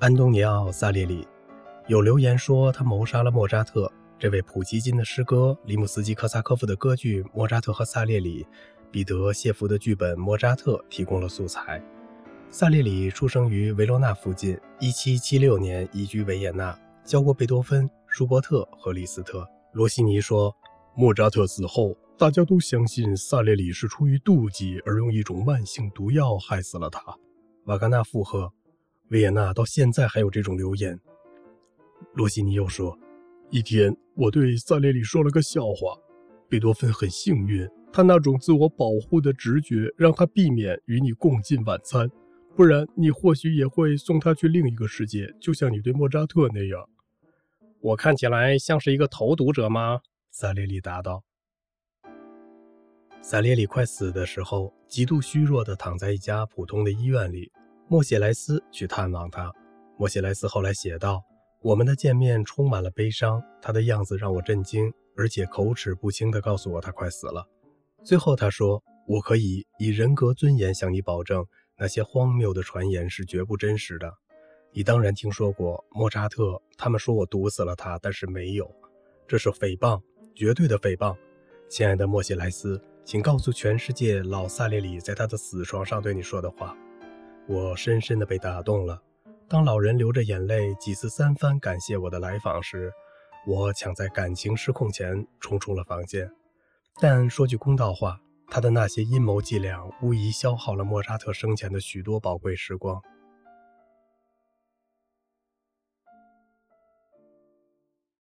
安东尼奥·萨列里有留言说他谋杀了莫扎特。这位普希金的诗歌、里姆斯基科萨科夫的歌剧《莫扎特和萨列里》、彼得谢夫的剧本《莫扎特》提供了素材。萨列里出生于维罗纳附近，1776年移居维也纳，教过贝多芬、舒伯特和李斯特。罗西尼说，莫扎特死后，大家都相信萨列里是出于妒忌而用一种慢性毒药害死了他。瓦格纳附和，维也纳到现在还有这种流言。罗西尼又说。一天，我对萨列里说了个笑话。贝多芬很幸运，他那种自我保护的直觉让他避免与你共进晚餐，不然你或许也会送他去另一个世界，就像你对莫扎特那样。我看起来像是一个投毒者吗？萨列里答道。萨列里快死的时候，极度虚弱地躺在一家普通的医院里。莫谢莱斯去探望他。莫谢莱斯后来写道。我们的见面充满了悲伤，他的样子让我震惊，而且口齿不清地告诉我他快死了。最后他说：“我可以以人格尊严向你保证，那些荒谬的传言是绝不真实的。你当然听说过莫扎特，他们说我毒死了他，但是没有，这是诽谤，绝对的诽谤。亲爱的莫西莱斯，请告诉全世界老萨列里在他的死床上对你说的话。”我深深地被打动了。当老人流着眼泪几次三番感谢我的来访时，我抢在感情失控前冲出了房间。但说句公道话，他的那些阴谋伎俩无疑消耗了莫扎特生前的许多宝贵时光。